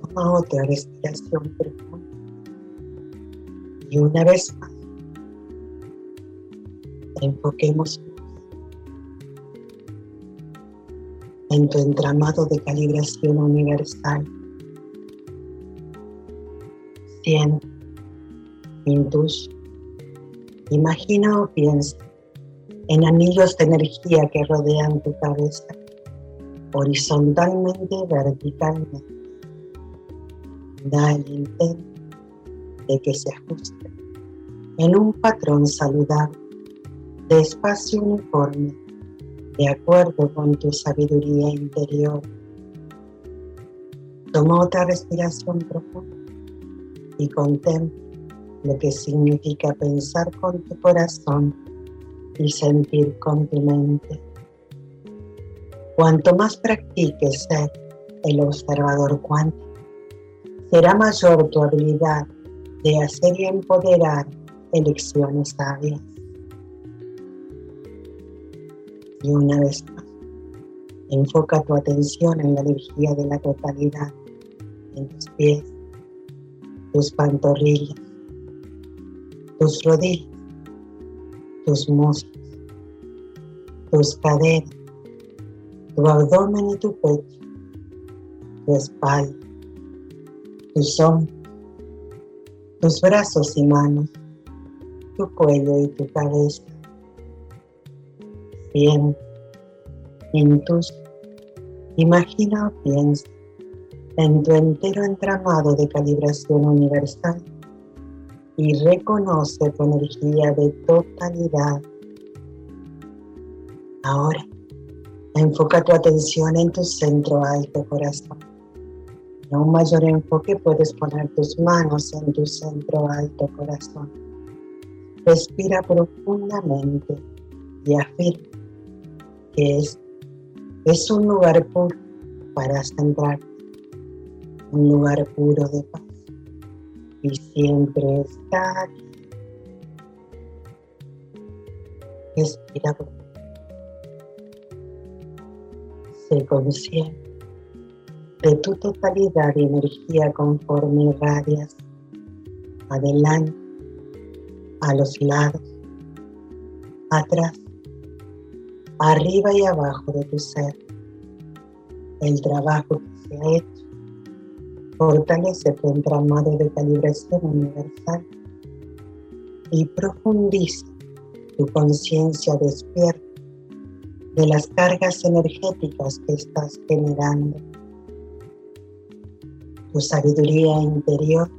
Toma otra respiración profunda. Y una vez más, enfoquemos en tu entramado de calibración universal. Siente, intuye, imagina o piensa en anillos de energía que rodean tu cabeza, horizontalmente y verticalmente. Da el intento de que se ajuste en un patrón saludable de espacio uniforme de acuerdo con tu sabiduría interior. Toma otra respiración profunda y contempla lo que significa pensar con tu corazón y sentir con tu mente. Cuanto más practiques ser el observador cuántico, será mayor tu habilidad de hacer y empoderar elecciones sabias. Y una vez más, enfoca tu atención en la energía de la totalidad, en tus pies, tus pantorrillas, tus rodillas, tus muslos, tus caderas, tu abdomen y tu pecho, tu espalda, tus hombros, tus brazos y manos, tu cuello y tu cabeza Bien, tus imagina o piensa en tu entero entramado de calibración universal y reconoce tu energía de totalidad. Ahora, enfoca tu atención en tu centro alto corazón. En un mayor enfoque puedes poner tus manos en tu centro alto corazón. Respira profundamente y afirma que es, es un lugar puro para centrar, un lugar puro de paz y siempre está aquí. Respira Sé consciente de tu totalidad de energía conforme irradias adelante, a los lados, atrás arriba y abajo de tu ser. El trabajo que se ha hecho fortalece tu entramado de calibración universal y profundiza tu conciencia despierta de las cargas energéticas que estás generando. Tu sabiduría interior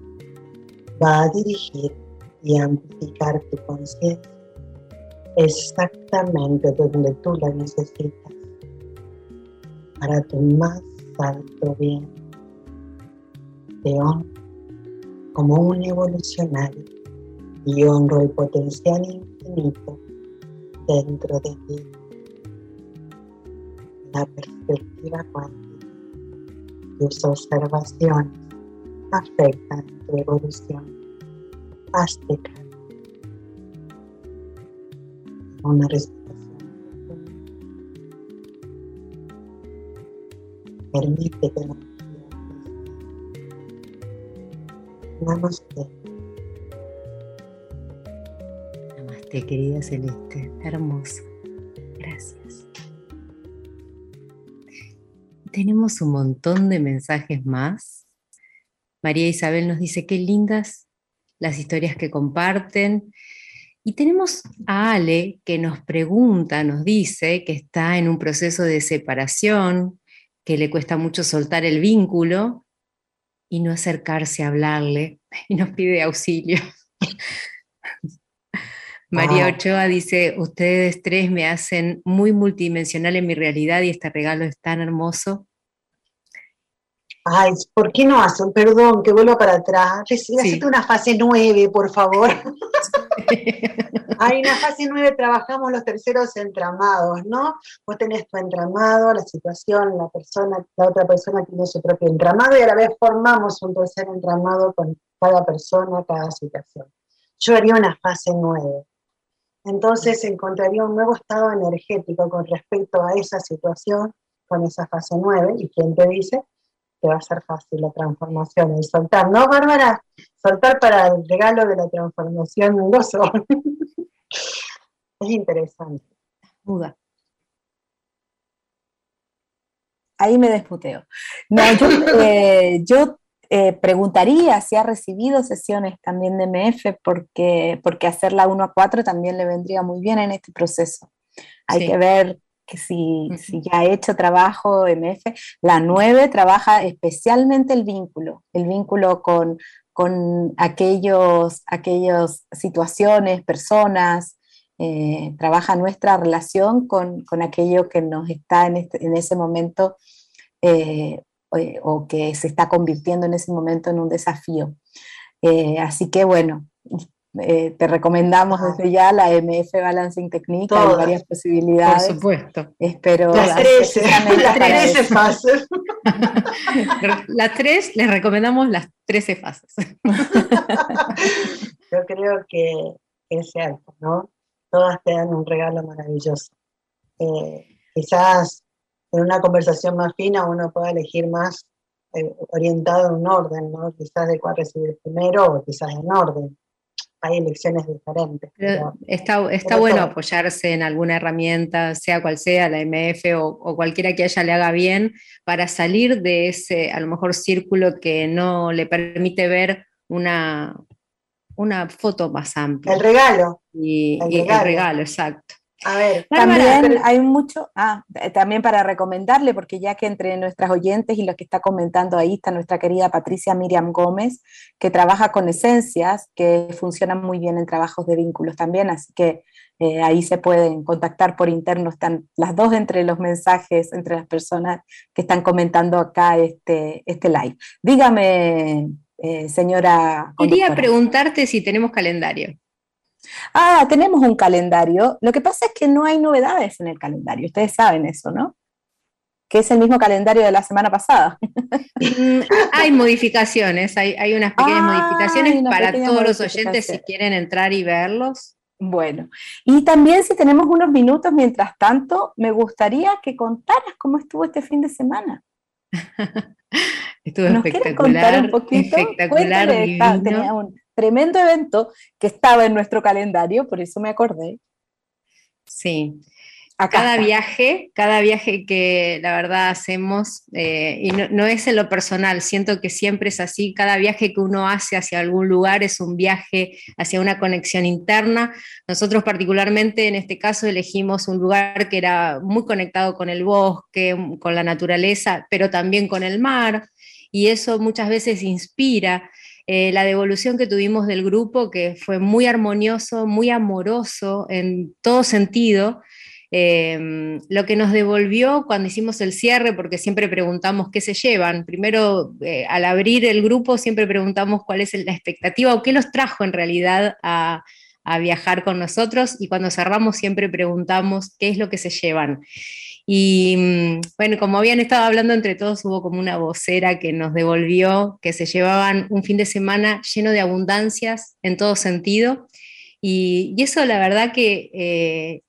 va a dirigir y amplificar tu conciencia exactamente donde tú la necesitas para tu más alto bien. Te honro como un evolucionario y honro el potencial infinito dentro de ti. La perspectiva cuántica, tus observaciones afectan tu evolución. Una respiración. Permite que la Namaste. Namaste, querida Celeste. Hermosa. Gracias. Tenemos un montón de mensajes más. María Isabel nos dice qué lindas las historias que comparten. Y tenemos a Ale que nos pregunta, nos dice que está en un proceso de separación, que le cuesta mucho soltar el vínculo y no acercarse a hablarle y nos pide auxilio. María Ochoa dice, ustedes tres me hacen muy multidimensional en mi realidad y este regalo es tan hermoso. Ay, ¿por qué no hacen? Perdón, que vuelva para atrás. Necesito una fase nueve, por favor. Hay una fase nueve, trabajamos los terceros entramados, ¿no? Vos tenés tu entramado, la situación, la persona, la otra persona tiene su propio entramado y a la vez formamos un tercer entramado con cada persona, cada situación. Yo haría una fase nueve. Entonces encontraría un nuevo estado energético con respecto a esa situación, con esa fase nueve, y quien te dice que va a ser fácil la transformación, el soltar, ¿no, Bárbara? Soltar para el regalo de la transformación un gozo. es interesante. Muda. Ahí me desputeo. No, yo, eh, eh, preguntaría si ha recibido sesiones también de MF, porque, porque hacer la 1 a 4 también le vendría muy bien en este proceso. Hay que ver que si, ya ha hecho trabajo MF, la 9 trabaja especialmente el vínculo, el vínculo con, con aquellos, aquellas situaciones, personas, eh, trabaja nuestra relación con, aquello que nos está en, este, ese momento eh, o que se está convirtiendo en ese momento en un desafío. Eh, así que bueno, eh, te recomendamos desde ya la MF Balancing Technique, hay varias posibilidades. Por supuesto. Espero las 13, las 13 fases. las tres, les recomendamos las 13 fases. Yo creo que es cierto, ¿no? Todas te dan un regalo maravilloso. Eh, quizás en una conversación más fina uno pueda elegir más eh, orientado en un orden, ¿no? Quizás de cuál recibir primero o quizás en orden hay elecciones diferentes. está está bueno apoyarse en alguna herramienta, sea cual sea, la MF o, cualquiera que ella le haga bien, para salir de ese, a lo mejor, círculo que no le permite ver una, una foto más amplia. El regalo. Y el regalo exacto. A ver, también hay mucho, ah, eh, también para recomendarle, porque ya que entre nuestras oyentes y los que está comentando ahí está nuestra querida Patricia Miriam Gómez, que trabaja con esencias, que funcionan muy bien en trabajos de vínculos también, así que eh, ahí se pueden contactar por interno, están las dos entre los mensajes, entre las personas que están comentando acá este, este live. Dígame, eh, señora. Quería preguntarte si tenemos calendario. Ah, tenemos un calendario. Lo que pasa es que no hay novedades en el calendario. Ustedes saben eso, ¿no? Que es el mismo calendario de la semana pasada. Mm, hay modificaciones, hay, unas pequeñas ah, modificaciones para todos los oyentes si quieren entrar y verlos. Bueno, y también si tenemos unos minutos mientras tanto, me gustaría que contaras cómo estuvo este fin de semana. estuvo ¿Nos espectacular. contar un poquito? Espectacular. tenía un, tremendo evento que estaba en nuestro calendario, por eso me acordé. Sí, a cada viaje, cada viaje que la verdad hacemos, eh, y no, es en lo personal, siento que siempre es así, cada viaje que uno hace hacia algún lugar es un viaje hacia una conexión interna. Nosotros particularmente en este caso elegimos un lugar que era muy conectado con el bosque, con la naturaleza, pero también con el mar, y eso muchas veces inspira. Eh, la devolución que tuvimos del grupo, que fue muy armonioso, muy amoroso en todo sentido, Em, lo que nos devolvió cuando hicimos el cierre, porque siempre preguntamos qué se llevan. Primero, eh, al abrir el grupo, siempre preguntamos cuál es la expectativa o qué los trajo en realidad a, viajar con nosotros. Y cuando cerramos, siempre preguntamos qué es lo que se llevan. Y mm, bueno, como habían estado hablando entre todos, hubo como una vocera que nos devolvió que se llevaban un fin de semana lleno de abundancias en todo sentido. Y, eso la verdad que eh,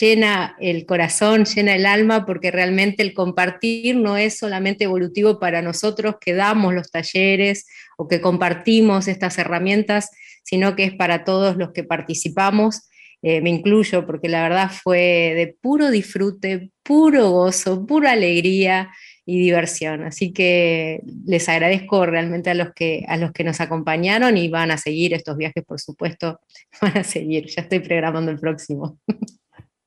llena el corazón, llena el alma, porque realmente el compartir no es solamente evolutivo para nosotros que damos los talleres o que compartimos estas herramientas, sino que es para todos los que participamos. Eh, me incluyo porque la verdad fue de puro disfrute, puro gozo, pura alegría y diversión. Así que les agradezco realmente a los que, a los que nos acompañaron y van a seguir estos viajes, por supuesto, van a seguir. Ya estoy programando el próximo.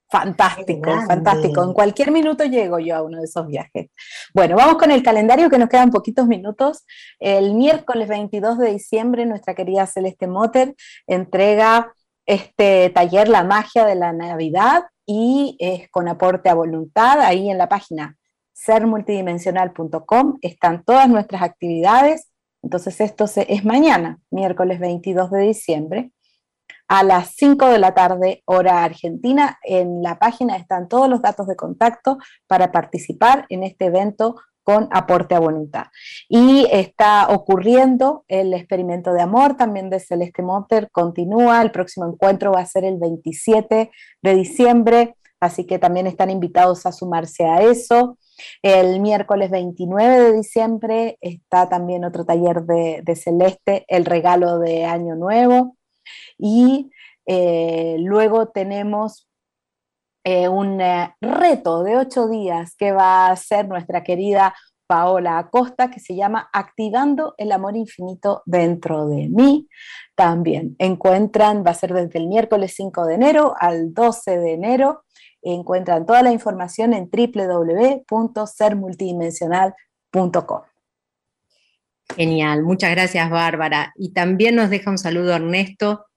Fantástico, fantástico. En cualquier minuto llego yo a uno de esos viajes. Bueno, vamos con el calendario que nos quedan poquitos minutos. El miércoles 22 de diciembre, nuestra querida Celeste Motter entrega este taller La magia de la Navidad y es con aporte a voluntad. Ahí en la página sermultidimensional.com están todas nuestras actividades. Entonces esto es mañana, miércoles 22 de diciembre a las 5 de la tarde, hora argentina. En la página están todos los datos de contacto para participar en este evento con aporte a voluntad. Y está ocurriendo el experimento de amor también de Celeste Monter, continúa, el próximo encuentro va a ser el 27 de diciembre, así que también están invitados a sumarse a eso. El miércoles 29 de diciembre está también otro taller de, Celeste, el regalo de Año Nuevo. Y eh, luego tenemos eh, un eh, reto de ocho días que va a hacer nuestra querida Paola Acosta, que se llama Activando el Amor Infinito dentro de mí. También encuentran, va a ser desde el miércoles 5 de enero al 12 de enero. Encuentran toda la información en www.sermultidimensional.com. Genial, muchas gracias Bárbara. Y también nos deja un saludo Ernesto,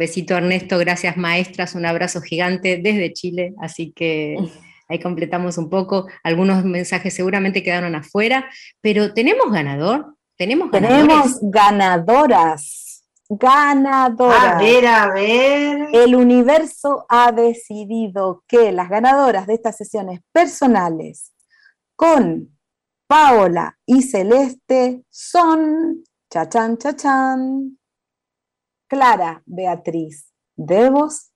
Besito Ernesto, gracias maestras, un abrazo gigante desde Chile, así que ahí completamos un poco. Algunos mensajes seguramente quedaron afuera, pero ¿tenemos ganador? ¿Tenemos, Tenemos ganadoras. Ganadoras. A ver, a ver. El universo ha decidido que las ganadoras de estas sesiones personales con Paola y Celeste son, chachan, chachan, Clara Beatriz Devos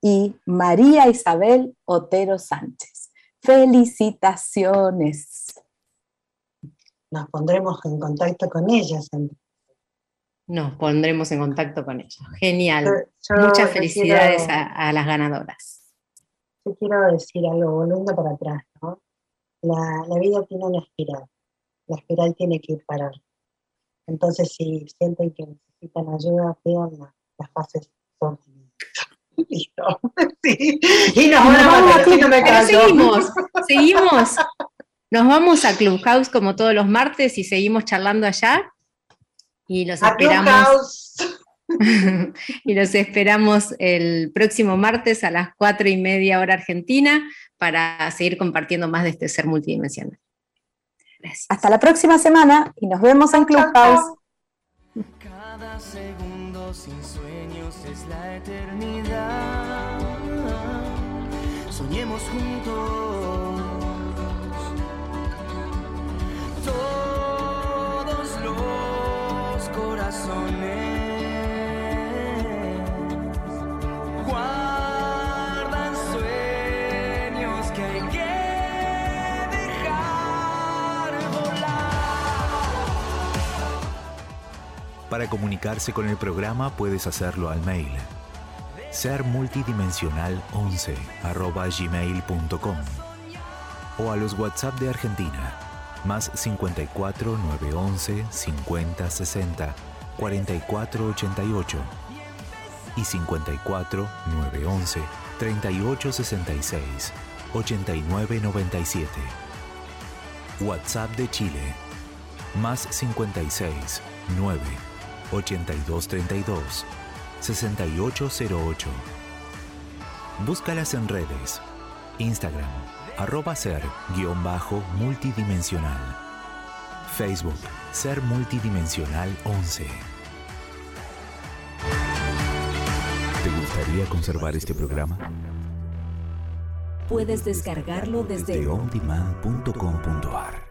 y María Isabel Otero Sánchez. Felicitaciones. Nos pondremos en contacto con ellas. Nos pondremos en contacto con ellas. Genial. Muchas felicidades a, las ganadoras. Yo quiero decir algo, volviendo para atrás. La, la vida tiene una espiral. La espiral tiene que ir para entonces, si sienten que necesitan ayuda, pidan las fases son Listo. Y nos, vamos a Pero seguimos, seguimos. Nos vamos a Clubhouse como todos los martes y seguimos charlando allá. Y los esperamos. y los esperamos el próximo martes a las cuatro y media hora argentina para seguir compartiendo más de este ser multidimensional. Hasta la próxima semana y nos vemos en Clubhouse. Cada segundo sin sueños es la eternidad. Soñemos juntos. Todos los corazones. Para comunicarse con el programa puedes hacerlo al mail sermultidimensional11 arroba gmail.com o a los WhatsApp de Argentina más 54 911 50 60 44 88 y 54 911 38 66 89 97. WhatsApp de Chile más 56 9 82 32 6808. Búscalas en redes. Instagram, arroba ser guion bajo multidimensional. Facebook, ser multidimensional 11. ¿Te gustaría conservar este programa? Puedes descargarlo desde ondemand.com.ar